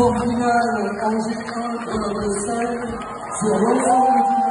pour finale en G1 de la sur l'ensemble du.